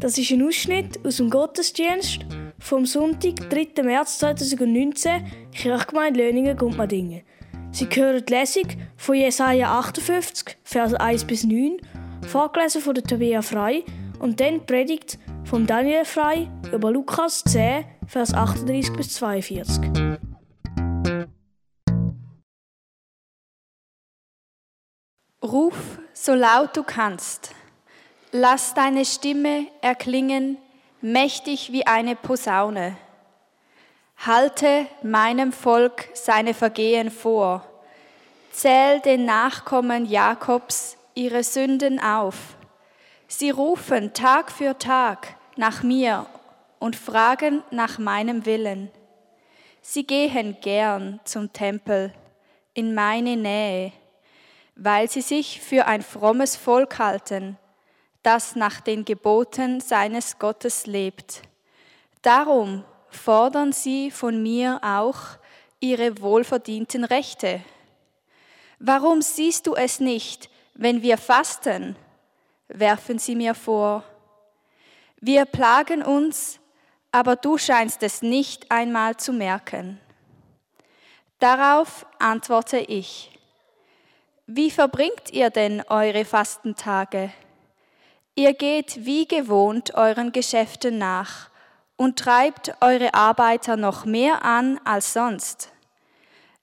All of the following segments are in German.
Das ist ein Ausschnitt aus dem Gottesdienst vom Sonntag, 3. März 2019, Kirchgemeinde Löningen-Gumpmadingen. Sie hören die Lesung von Jesaja 58, Vers 1 bis 9, vorgelesen von Tobias Frei und dann die Predigt von Daniel Frei über Lukas 10, Vers 38 bis 42. Ruf so laut du kannst. Lass deine Stimme erklingen, mächtig wie eine Posaune. Halte meinem Volk seine Vergehen vor. Zähl den Nachkommen Jakobs ihre Sünden auf. Sie rufen Tag für Tag nach mir und fragen nach meinem Willen. Sie gehen gern zum Tempel in meine Nähe, weil sie sich für ein frommes Volk halten das nach den Geboten seines Gottes lebt. Darum fordern sie von mir auch ihre wohlverdienten Rechte. Warum siehst du es nicht, wenn wir fasten? werfen sie mir vor. Wir plagen uns, aber du scheinst es nicht einmal zu merken. Darauf antworte ich, wie verbringt ihr denn eure Fastentage? Ihr geht wie gewohnt euren Geschäften nach und treibt eure Arbeiter noch mehr an als sonst.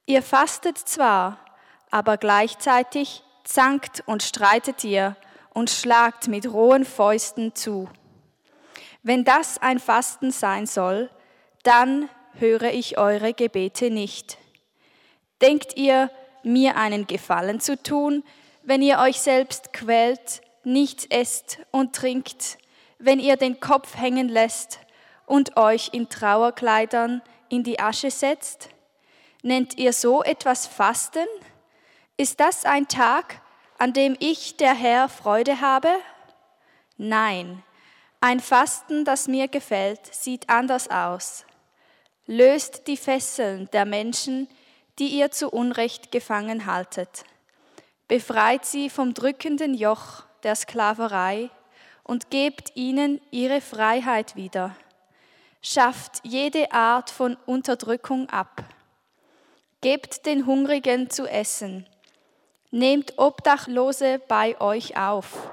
Ihr fastet zwar, aber gleichzeitig zankt und streitet ihr und schlagt mit rohen Fäusten zu. Wenn das ein Fasten sein soll, dann höre ich eure Gebete nicht. Denkt ihr, mir einen Gefallen zu tun, wenn ihr euch selbst quält nichts esst und trinkt, wenn ihr den Kopf hängen lässt und euch in Trauerkleidern in die Asche setzt? Nennt ihr so etwas Fasten? Ist das ein Tag, an dem ich, der Herr, Freude habe? Nein, ein Fasten, das mir gefällt, sieht anders aus. Löst die Fesseln der Menschen, die ihr zu Unrecht gefangen haltet. Befreit sie vom drückenden Joch der Sklaverei und gebt ihnen ihre Freiheit wieder. Schafft jede Art von Unterdrückung ab. Gebt den Hungrigen zu essen. Nehmt Obdachlose bei euch auf.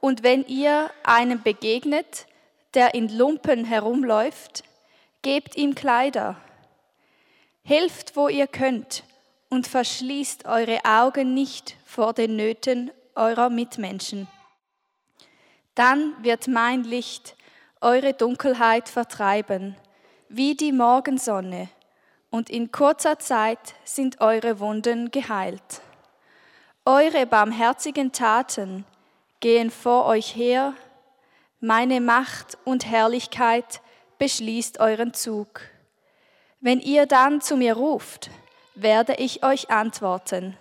Und wenn ihr einem begegnet, der in Lumpen herumläuft, gebt ihm Kleider. Hilft, wo ihr könnt, und verschließt eure Augen nicht vor den Nöten eurer Mitmenschen. Dann wird mein Licht eure Dunkelheit vertreiben, wie die Morgensonne, und in kurzer Zeit sind eure Wunden geheilt. Eure barmherzigen Taten gehen vor euch her, meine Macht und Herrlichkeit beschließt euren Zug. Wenn ihr dann zu mir ruft, werde ich euch antworten.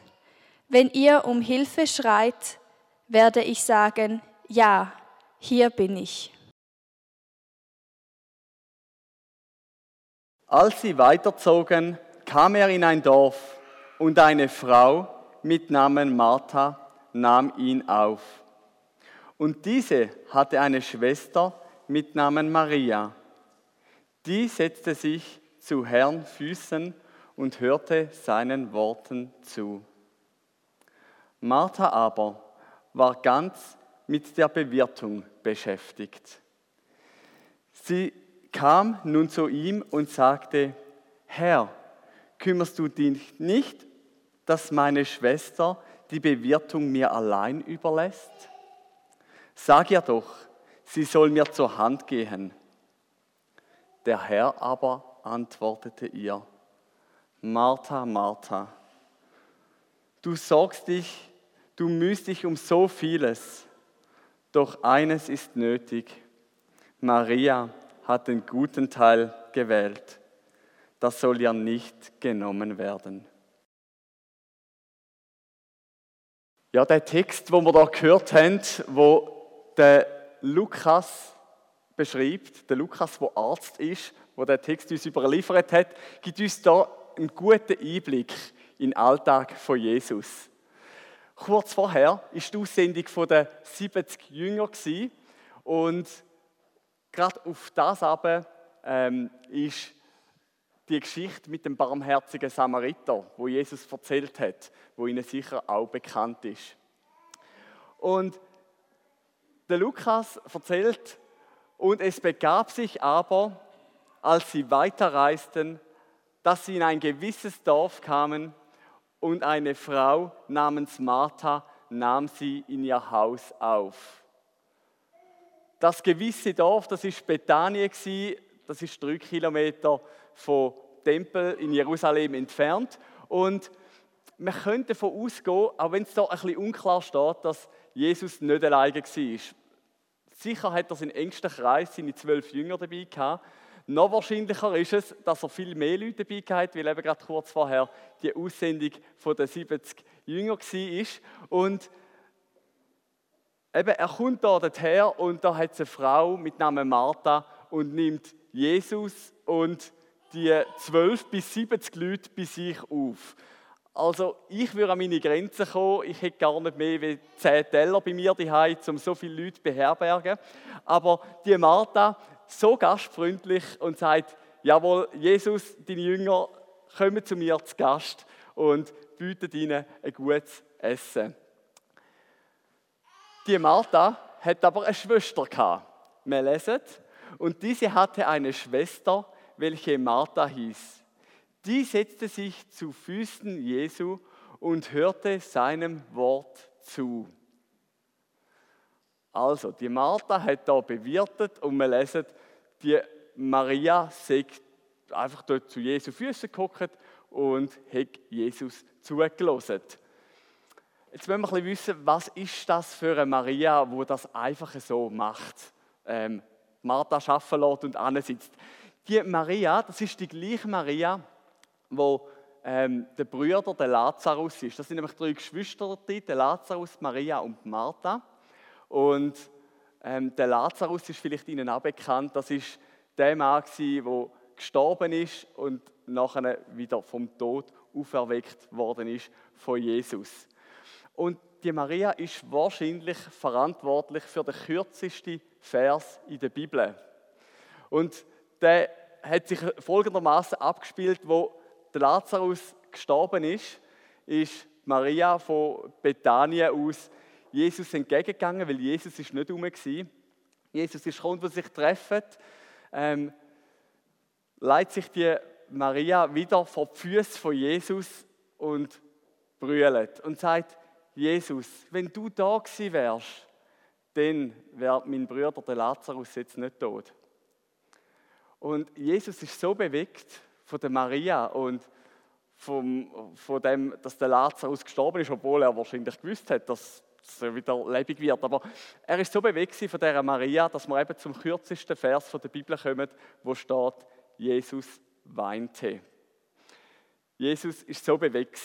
Wenn ihr um Hilfe schreit, werde ich sagen, ja, hier bin ich. Als sie weiterzogen, kam er in ein Dorf und eine Frau mit Namen Martha nahm ihn auf. Und diese hatte eine Schwester mit Namen Maria. Die setzte sich zu Herrn Füßen und hörte seinen Worten zu. Martha aber war ganz mit der Bewirtung beschäftigt. Sie kam nun zu ihm und sagte, Herr, kümmerst du dich nicht, dass meine Schwester die Bewirtung mir allein überlässt? Sag ihr doch, sie soll mir zur Hand gehen. Der Herr aber antwortete ihr, Martha, Martha, du sorgst dich Du mühst dich um so vieles, doch eines ist nötig. Maria hat den guten Teil gewählt. Das soll ihr nicht genommen werden. Ja, der Text, wo wir da gehört haben, wo der Lukas beschreibt, der Lukas, wo Arzt ist, wo der Text uns überliefert hat, gibt uns da einen guten Einblick in den Alltag von Jesus. Kurz vorher war die Aussendung der 70 Jünger und gerade auf das aber ähm, ist die Geschichte mit dem barmherzigen Samariter, wo Jesus erzählt hat, wo ihnen sicher auch bekannt ist. Und der Lukas erzählt, und es begab sich aber, als sie weiterreisten, dass sie in ein gewisses Dorf kamen und eine Frau namens Martha nahm sie in ihr Haus auf. Das gewisse Dorf, das ist Bethanien, das ist drei Kilometer vom Tempel in Jerusalem entfernt. Und man könnte davon ausgehen, auch wenn es da ein bisschen unklar steht, dass Jesus nicht alleine war. Sicher hat er seinen engsten Kreis, seine zwölf Jünger dabei gehabt. Noch wahrscheinlicher ist es, dass er viel mehr Leute dabei hatte, weil eben gerade kurz vorher die Aussendung von den 70 Jüngern war. Und eben, er kommt da her und da hat es eine Frau mit Namen Martha und nimmt Jesus und die 12 bis 70 Leute bei sich auf. Also ich würde an meine Grenzen kommen. Ich hätte gar nicht mehr wie 10 Teller bei mir daheim, um so viele Leute zu beherbergen. Aber die Martha, so gastfreundlich und sagt, jawohl, Jesus, deine Jünger kommen zu mir zu Gast und bieten ihnen ein gutes Essen. Die Martha hat aber eine Schwester gehabt. Wir lesen, und diese hatte eine Schwester, welche Martha hieß. Die setzte sich zu Füßen Jesu und hörte seinem Wort zu. Also, die Martha hat da bewirtet und wir lesen, die Maria sagt einfach dort zu Jesu Füßen geguckt und hat Jesus zugelassen. Jetzt wollen wir ein wissen, was ist das für eine Maria, wo das einfach so macht. Ähm, Martha arbeiten lässt und ansitzt. Die Maria, das ist die gleiche Maria, wo ähm, der Brüder, der Lazarus ist. Das sind nämlich drei Geschwister, der Lazarus, Maria und Martha. Und ähm, der Lazarus ist vielleicht Ihnen auch bekannt. Das ist der Mann, der gestorben ist und nachher wieder vom Tod auferweckt worden ist von Jesus. Und die Maria ist wahrscheinlich verantwortlich für den kürzesten Vers in der Bibel. Und der hat sich folgendermaßen abgespielt, wo der Lazarus gestorben ist, ist Maria von Bethanien aus Jesus entgegengegangen, weil Jesus ist nicht herum war. Jesus ist gekommen, wo sie sich treffen. Ähm, leitet sich die Maria wieder vor die Füße von Jesus und brüllt und sagt, Jesus, wenn du da gewesen wärst, dann wäre mein Bruder, der Lazarus, jetzt nicht tot. Und Jesus ist so bewegt von der Maria und vom, von dem, dass der Lazarus gestorben ist, obwohl er wahrscheinlich gewusst hat, dass er wieder lebendig wird. Aber er ist so bewegt von der Maria, dass wir eben zum kürzesten Vers von der Bibel kommen, wo steht, Jesus weinte. Jesus ist so bewegt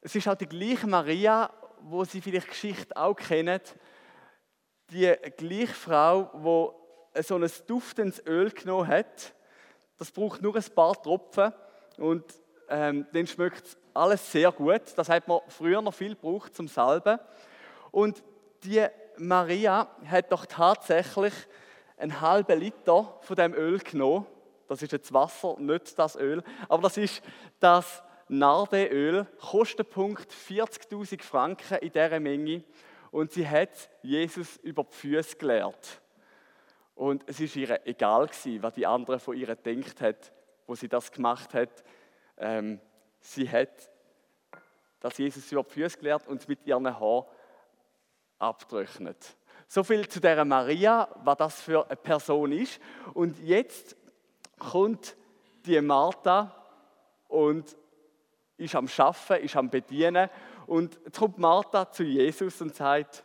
Es ist auch die gleiche Maria, wo Sie vielleicht Geschichte auch kennen, die gleiche Frau, wo so ein duftendes Öl genommen hat das braucht nur ein paar Tropfen und ähm, dann schmeckt alles sehr gut. Das hat man früher noch viel gebraucht zum Salben. Und die Maria hat doch tatsächlich einen halben Liter von dem Öl genommen. Das ist jetzt Wasser, nicht das Öl. Aber das ist das Nardeöl, Kostenpunkt 40.000 Franken in dieser Menge. Und sie hat Jesus über die Füße gelehrt. Und es ist ihr egal gewesen, was die andere von ihr denkt hat, wo sie das gemacht hat. Ähm, sie hat dass Jesus über die Füße gelehrt und mit ihren Haaren abtrocknet. So viel zu der Maria, was das für eine Person ist. Und jetzt kommt die Martha und ist am Schaffen, ist am Bedienen. Und jetzt kommt Martha zu Jesus und sagt,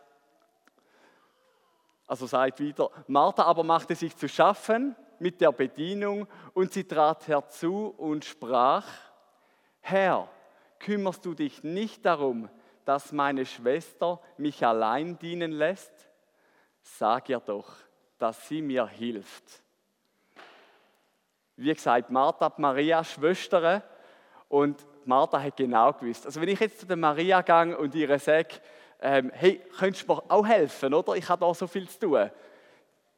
also sagt wieder, Martha aber machte sich zu schaffen mit der Bedienung und sie trat herzu und sprach, Herr, kümmerst du dich nicht darum, dass meine Schwester mich allein dienen lässt? Sag ihr doch, dass sie mir hilft. Wie gesagt, Martha Maria Schwester und Martha hat genau gewusst. Also wenn ich jetzt zu der Maria gehe und ihre sage, ähm, hey, könntest du mir auch helfen, oder? Ich habe da so viel zu tun.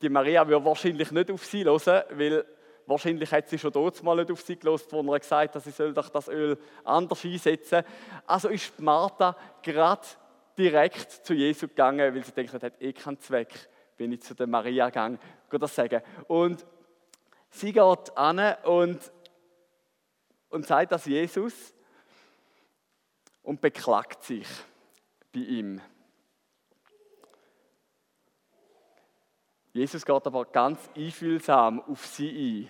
die Maria würde wahrscheinlich nicht auf sie hören, weil wahrscheinlich hat sie schon dort mal nicht auf sie gelost, wo er gesagt hat, sie soll doch das Öl anders einsetzen. Also ist Martha gerade direkt zu Jesus gegangen, weil sie denkt, das hat eh keinen Zweck, wenn ich zu der Maria gehe, das sagen. Und sie geht an und, und sagt das Jesus und beklagt sich bei ihm. Jesus geht aber ganz einfühlsam auf sie ein.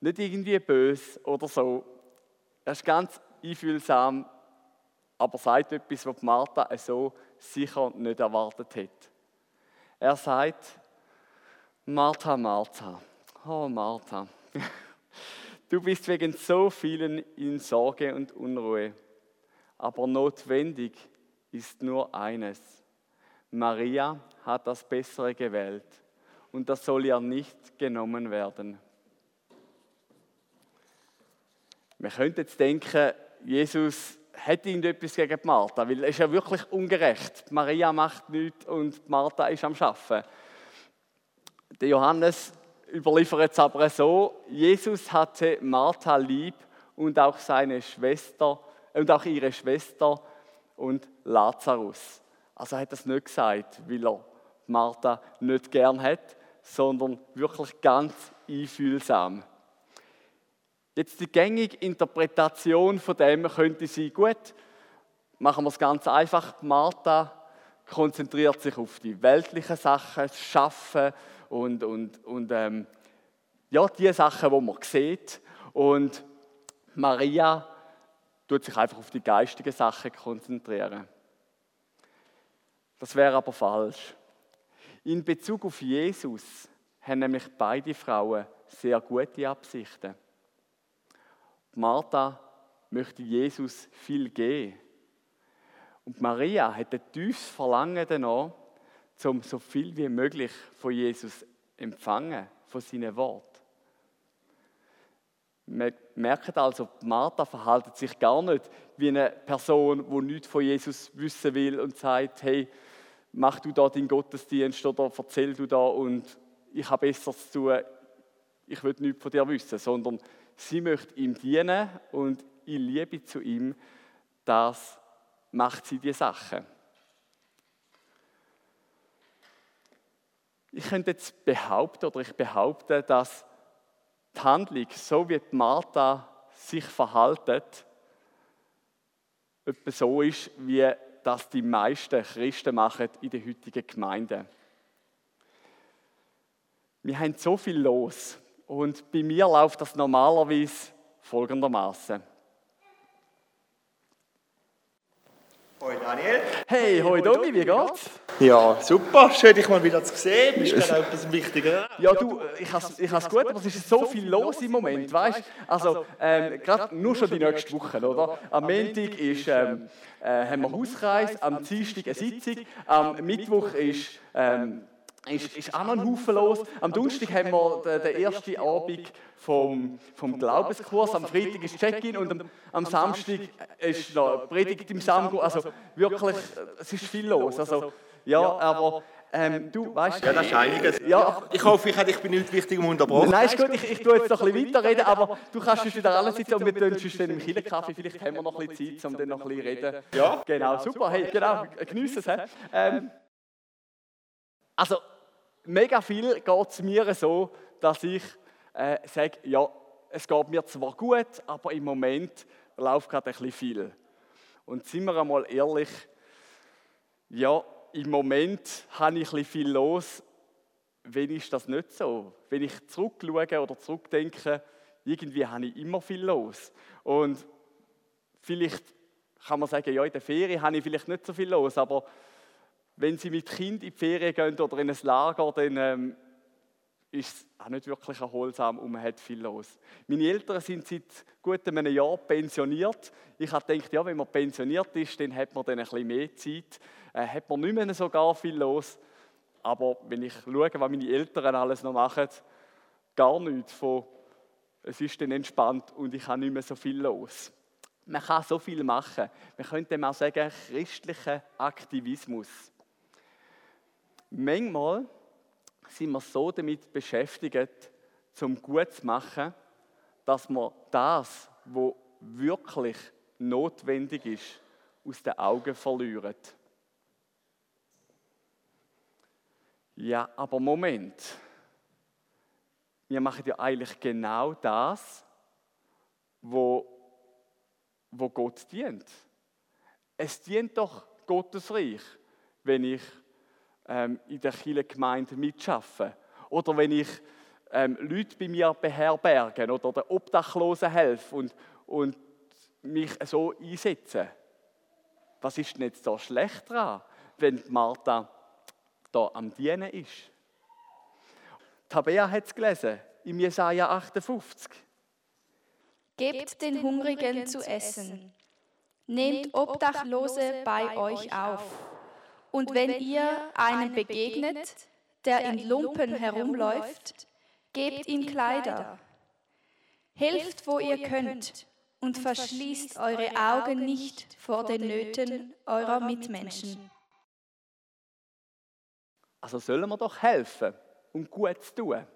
Nicht irgendwie bös oder so. Er ist ganz einfühlsam, aber sagt etwas, was Martha so sicher nicht erwartet hat. Er sagt, Martha, Martha, oh Martha, du bist wegen so vielen in Sorge und Unruhe, aber notwendig ist nur eines. Maria hat das Bessere gewählt und das soll ja nicht genommen werden. Man könnte jetzt denken, Jesus hat irgendetwas gegen Martha, weil es ist ja wirklich ungerecht. Maria macht nichts und Martha ist am Schaffen. Der Johannes überliefert es aber so: Jesus hatte Martha lieb und auch seine Schwester und auch ihre Schwester und Lazarus. Also er hat das nicht gesagt, weil er Martha nicht gern hat, sondern wirklich ganz einfühlsam. Jetzt die gängige Interpretation von dem könnte sein, gut, machen wir es ganz einfach. Martha konzentriert sich auf die weltlichen Sachen, das Schaffen und, und, und ähm, ja, die Sachen, die man sieht. Und Maria tut sich einfach auf die geistigen Sachen konzentrieren. Das wäre aber falsch. In Bezug auf Jesus haben nämlich beide Frauen sehr gute Absichten. Martha möchte Jesus viel geben. Und Maria hat ein tiefes Verlangen danach, um so viel wie möglich von Jesus empfangen, von seinen Worten. Wir merken also, Martha verhält sich gar nicht wie eine Person, die nichts von Jesus wissen will und sagt, hey, mach du da deinen Gottesdienst oder erzähl du da und ich habe Besseres zu tun, ich will nichts von dir wissen, sondern sie möchte ihm dienen und in Liebe zu ihm, das macht sie die Sache. Ich könnte jetzt behaupten, oder ich behaupte, dass die Handlung, so wie Martha sich verhaltet, etwa so ist, wie das die meisten Christen machen in der heutigen Gemeinde. Wir haben so viel los und bei mir läuft das normalerweise folgendermaßen. Hoi Daniel. Hey, hoi Domi, wie geht's? Ja, super, schön dich mal wieder zu sehen. Bist gerade auch etwas Wichtiges. Ja, du, ich habe ich has gut, aber es ist so viel los im Moment, weißt Also, ähm, gerade nur schon die nächste Woche, oder? Am Montag ist, ähm, äh, haben wir Hauskreis, am Dienstag eine Sitzung, am Mittwoch ist ähm, ist, ist auch noch ein Haufen los. Am Donnerstag haben wir den, den ersten Abend vom, vom Glaubenskurs, am Freitag ist Check-in und am, am, Samstag ist noch Predigt im Samgo. Also wirklich, es ist viel los. Also, ja, aber ähm, du weißt. Ja, das ist einiges. Ja. Ich hoffe, ich habe dich bei nichts Wichtigem unterbrochen. Nein, ist gut, ich, ich tue jetzt noch ein bisschen weiterreden, aber du kannst uns wieder alles sitzen und wir tun uns dann im Killerkaffee. Vielleicht haben wir noch ein bisschen Zeit, um dann noch ein bisschen reden. Ja. Genau, super. Hey, genau, genieße es. Ähm, also, mega viel geht es mir so, dass ich äh, sage, ja, es geht mir zwar gut, aber im Moment läuft gerade ein bisschen viel. Und sind wir einmal ehrlich, ja, im Moment habe ich ein bisschen viel los. Wenn ist das nicht so? Wenn ich zurückschaue oder zurückdenke, irgendwie habe ich immer viel los. Und vielleicht kann man sagen, ja, in der Ferien habe ich vielleicht nicht so viel los, aber wenn sie mit Kind in die Ferien gehen oder in ein Lager, dann ähm, ist es auch nicht wirklich erholsam und man hat viel los. Meine Eltern sind seit gut einem Jahr pensioniert. Ich habe gedacht, ja, wenn man pensioniert ist, dann hat man dann ein bisschen mehr Zeit, äh, hat man nicht mehr so gar viel los. Aber wenn ich schaue, was meine Eltern alles noch machen, gar nichts von, es ist dann entspannt und ich habe nicht mehr so viel los. Man kann so viel machen. Man könnte mal sagen, christlicher Aktivismus. Manchmal sind wir so damit beschäftigt, zum gut zu machen, dass wir das, was wirklich notwendig ist, aus den Augen verlieren. Ja, aber Moment. Wir machen ja eigentlich genau das, wo, wo Gott dient. Es dient doch Gottes Reich, wenn ich ähm, in der Kirchengemeinde mitschaffe oder wenn ich ähm, Leute bei mir beherbergen oder den Obdachlosen helfe und, und mich so einsetze. Was ist denn jetzt da schlecht dran, wenn Martha da am Dienen ist? Tabea hat es gelesen, im Jesaja 58. Gebt den Hungrigen zu essen. Nehmt Obdachlose bei euch auf. Und wenn ihr einem begegnet, der in Lumpen herumläuft, gebt ihm Kleider. Helft, wo ihr könnt, und verschließt eure Augen nicht vor den Nöten eurer Mitmenschen. Also sollen wir doch helfen und gut zu tun.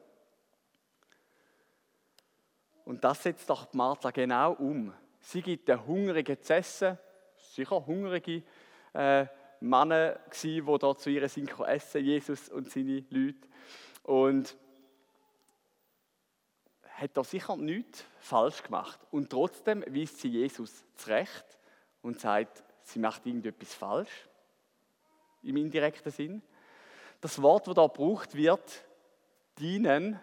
Und das setzt doch Martha genau um. Sie gibt den Hungrigen zu essen, sicher hungrige äh, Männer die da zu ihr sind essen, Jesus und seine Leute. Und hat da sicher nichts falsch gemacht. Und trotzdem weist sie Jesus zurecht und sagt, sie macht irgendetwas falsch, im indirekten Sinn. Das Wort, das da gebraucht wird, dienen,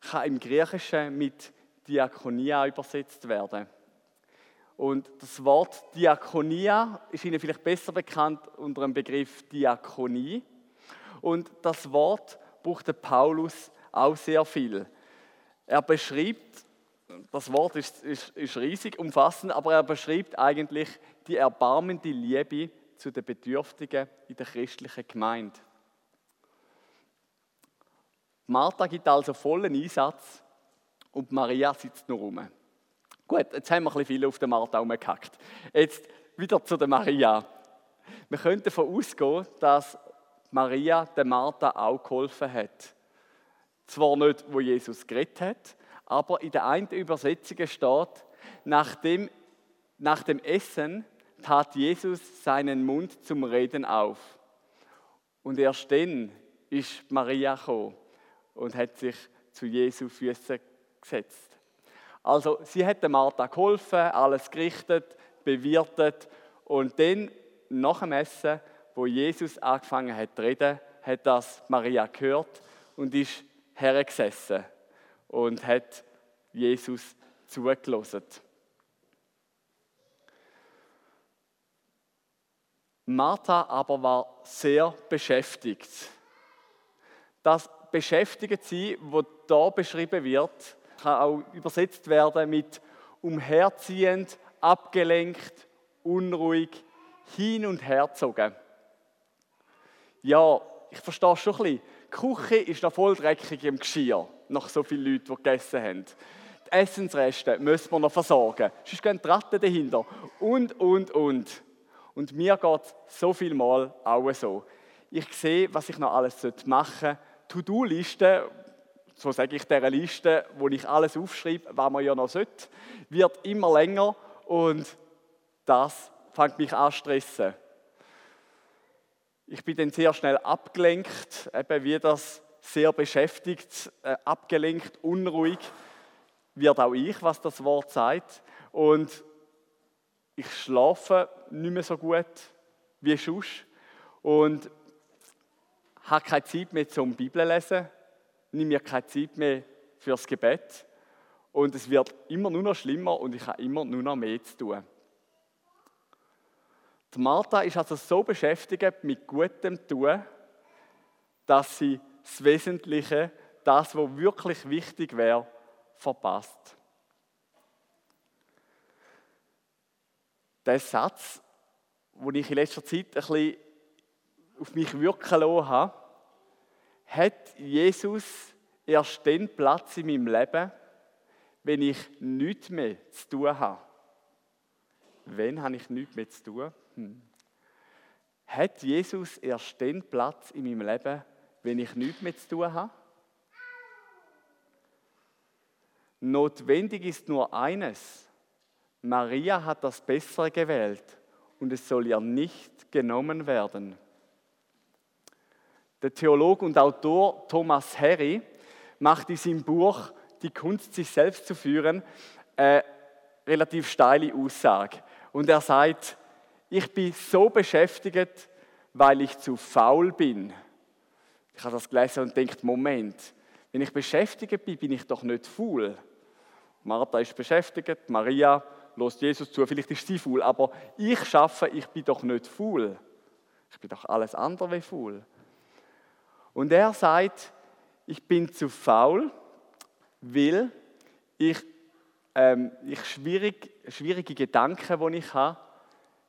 kann im Griechischen mit Diakonia übersetzt werden. Und das Wort Diakonia ist Ihnen vielleicht besser bekannt unter dem Begriff Diakonie. Und das Wort braucht Paulus auch sehr viel. Er beschreibt, das Wort ist, ist, ist riesig, umfassend, aber er beschreibt eigentlich die erbarmende Liebe zu den Bedürftigen in der christlichen Gemeinde. Martha gibt also vollen Einsatz und Maria sitzt nur rum. Gut, jetzt haben wir ein bisschen viel auf der Martha rumgehackt. Jetzt wieder zu der Maria. Wir können davon ausgehen, dass Maria der Martha auch geholfen hat. Zwar nicht, wo Jesus geredet hat, aber in der einen Übersetzung steht, nach dem, nach dem Essen tat Jesus seinen Mund zum Reden auf. Und erst dann ist Maria gekommen und hat sich zu Jesu Füßen gesetzt. Also sie hat Martha geholfen, alles gerichtet, bewirtet und dann nach dem Essen, wo Jesus angefangen hat zu reden, hat das Maria gehört und ist hergesessen und hat Jesus zugelassen. Martha aber war sehr beschäftigt. Das beschäftigt sie, wo da beschrieben wird, kann auch übersetzt werden mit umherziehend, abgelenkt, unruhig, hin und her gezogen. Ja, ich verstehe schon ein bisschen. Die Küche ist noch voll dreckig im Geschirr, nach so vielen Leuten, die gegessen haben. Die Essensreste müssen wir noch versorgen. Sonst gehen die Ratten dahinter. Und, und, und. Und mir geht es so viel Mal auch so. Ich sehe, was ich noch alles machen sollte. To-Do-Liste, so sage ich dieser Liste, wo ich alles aufschreibe, was man ja noch sollte, wird immer länger und das fängt mich an zu stressen. Ich bin dann sehr schnell abgelenkt, eben wie das sehr beschäftigt, äh, abgelenkt, unruhig wird auch ich, was das Wort sagt. Und ich schlafe nicht mehr so gut wie sonst und habe keine Zeit mehr zum Bibellesen, nehme mir keine Zeit mehr fürs Gebet und es wird immer nur noch schlimmer und ich habe immer nur noch mehr zu tun. Die Martha ist also so beschäftigt mit gutem Tun, dass sie das Wesentliche, das, was wirklich wichtig wäre, verpasst. Der Satz, den ich in letzter Zeit ein bisschen auf mich wirken lassen habe, hat Jesus erst den Platz in meinem Leben, wenn ich nichts mehr zu tun habe. Wenn habe ich nichts mehr zu tun? Hm. Hat Jesus erst den Platz in meinem Leben, wenn ich nichts mehr zu tun habe? Notwendig ist nur eines. Maria hat das Bessere gewählt und es soll ihr nicht genommen werden. Der Theologe und Autor Thomas Harry macht in seinem Buch Die Kunst, sich selbst zu führen, eine relativ steile Aussage. Und er sagt, ich bin so beschäftigt, weil ich zu faul bin. Ich habe das gelesen und denkt, Moment, wenn ich beschäftigt bin, bin ich doch nicht faul. Martha ist beschäftigt, Maria lässt Jesus zu, vielleicht ist sie faul, aber ich schaffe, ich bin doch nicht faul. Ich bin doch alles andere wie faul. Und er sagt, ich bin zu faul, weil ich, ähm, ich schwierig, schwierige Gedanken, die ich habe,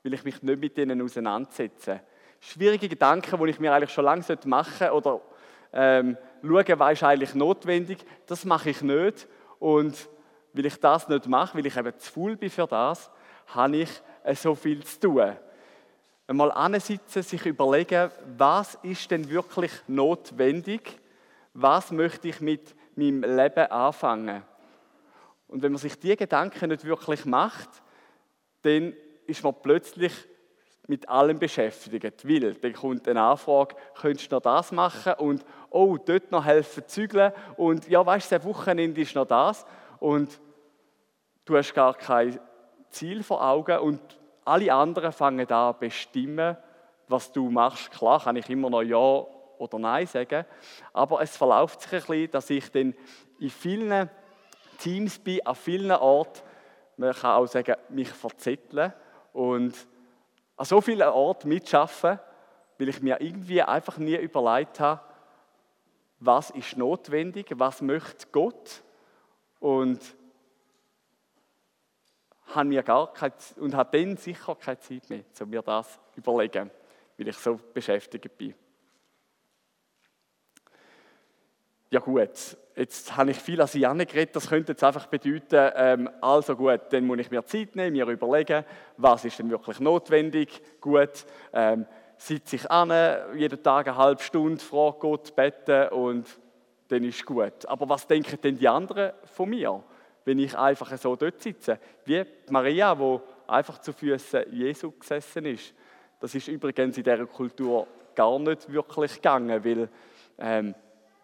will ich mich nicht mit denen auseinandersetzen. Schwierige Gedanken, die ich mir eigentlich schon lange machen sollte oder ähm, schauen, was ist eigentlich notwendig, das mache ich nicht. Und weil ich das nicht mache, weil ich eben zu faul bin für das, habe ich äh, so viel zu tun. Einmal ansitzen, sich überlegen, was ist denn wirklich notwendig? Was möchte ich mit meinem Leben anfangen? Und wenn man sich diese Gedanken nicht wirklich macht, dann ist man plötzlich mit allem beschäftigt. Weil dann kommt eine Anfrage, könntest du noch das machen? Und oh, dort noch helfen zügeln. Und ja, weißt du, das Wochenende ist noch das und du hast gar kein Ziel vor Augen und alle anderen fangen an bestimmen, was du machst. Klar kann ich immer noch Ja oder Nein sagen, aber es verläuft sich ein bisschen, dass ich dann in vielen Teams bin, an vielen Orten, man kann auch sagen, mich verzetteln und an so vielen Orten mitschaffen, weil ich mir irgendwie einfach nie überlegt habe, was ist notwendig, was möchte Gott und habe mir gar keine, und habe dann sicher keine Zeit mehr, um mir das zu überlegen, weil ich so beschäftigt bin. Ja gut, jetzt habe ich viel an Sie geredet, das könnte jetzt einfach bedeuten, ähm, also gut, dann muss ich mir Zeit nehmen, mir überlegen, was ist denn wirklich notwendig, gut, ähm, sitze ich an, jeden Tag eine halbe Stunde, frage Gott, bete und dann ist gut. Aber was denken denn die anderen von mir, wenn ich einfach so dort sitze? Wie Maria, wo einfach zu Füßen Jesu gesessen ist. Das ist übrigens in dieser Kultur gar nicht wirklich gegangen, weil ähm,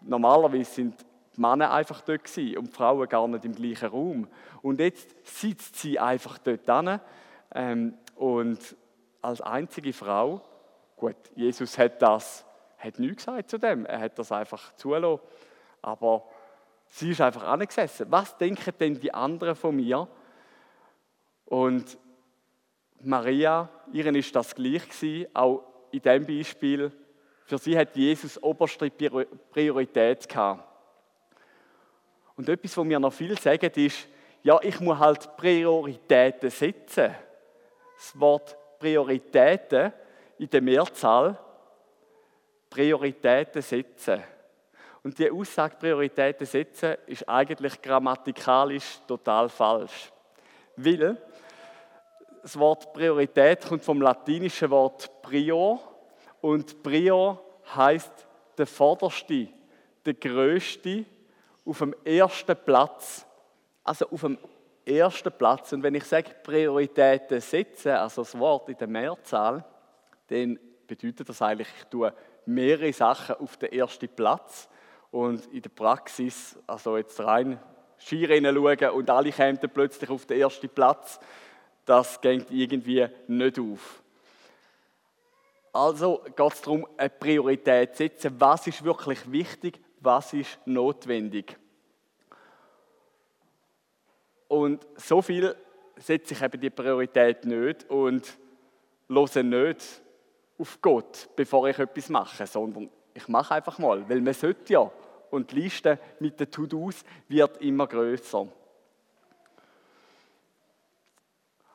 normalerweise sind die Männer einfach dort gewesen und die Frauen gar nicht im gleichen Raum. Und jetzt sitzt sie einfach dort an ähm, und als einzige Frau, gut, Jesus hat das, hat nichts gesagt zu dem, er hat das einfach zulassen aber sie ist einfach angesessen. Was denken denn die anderen von mir? Und Maria, ihren ist das gleich gewesen, auch in diesem Beispiel. Für sie hat Jesus oberste Priorität gehabt. Und etwas, was mir noch viel sagen, ist, ja, ich muss halt Prioritäten setzen. Das Wort Prioritäten in der Mehrzahl, Prioritäten setzen. Und die Aussage Prioritäten setzen ist eigentlich grammatikalisch total falsch. Weil das Wort Priorität kommt vom latinischen Wort prior und prior heißt der vorderste, der größte, auf dem ersten Platz. Also auf dem ersten Platz. Und wenn ich sage Prioritäten setzen, also das Wort in der Mehrzahl, dann bedeutet das eigentlich, ich tue mehrere Sachen auf den ersten Platz und in der Praxis, also jetzt rein Skirennen schauen und alle kämen plötzlich auf den ersten Platz, das geht irgendwie nicht auf. Also geht es darum, eine Priorität zu setzen. Was ist wirklich wichtig? Was ist notwendig? Und so viel setze ich eben die Priorität nicht und höre nicht auf Gott, bevor ich etwas mache, sondern ich mache einfach mal, weil man sollte ja. Und die Liste mit den To-Dos wird immer größer.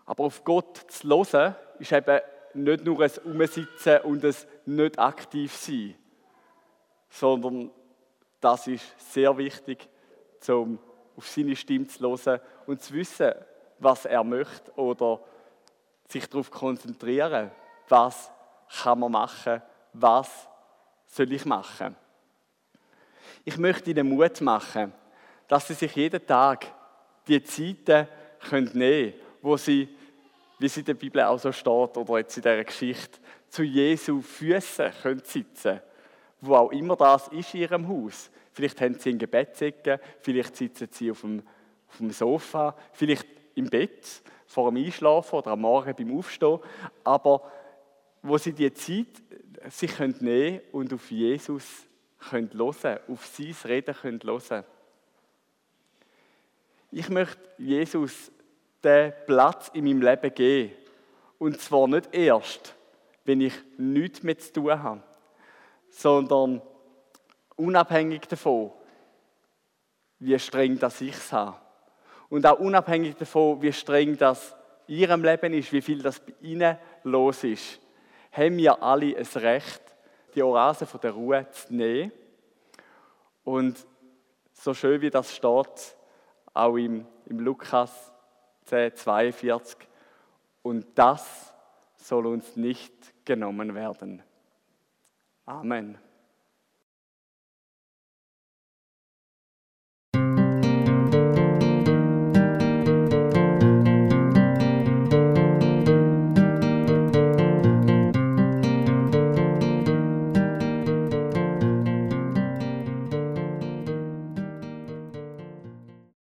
Aber auf Gott zu hören, ist eben nicht nur ein Umsitzen und ein nicht aktiv sein, sondern das ist sehr wichtig, um auf seine Stimme zu hören und zu wissen, was er möchte oder sich darauf konzentrieren, was kann man machen, was soll ich machen. Ich möchte ihnen Mut machen, dass sie sich jeden Tag die Zeiten nehmen können, wo sie, wie es in der Bibel auch so steht, oder jetzt in dieser Geschichte, zu Jesu Füßen können sitzen wo auch immer das ist in ihrem Haus. Vielleicht haben sie ein Gebetsäcke, vielleicht sitzen sie auf dem, auf dem Sofa, vielleicht im Bett vor dem Einschlafen oder am Morgen beim Aufstehen, aber wo sie die Zeit sich können nehmen und auf Jesus können hören, auf sein Reden können hören. Ich möchte Jesus den Platz in meinem Leben geben. Und zwar nicht erst, wenn ich nichts mehr zu tun habe, sondern unabhängig davon, wie streng das ich es habe. Und auch unabhängig davon, wie streng das in ihrem Leben ist, wie viel das bei ihnen los ist, haben wir alle ein Recht, die Oase von der Ruhe zu nehmen. Und so schön wie das steht, auch im, im Lukas 10, 42, und das soll uns nicht genommen werden. Amen.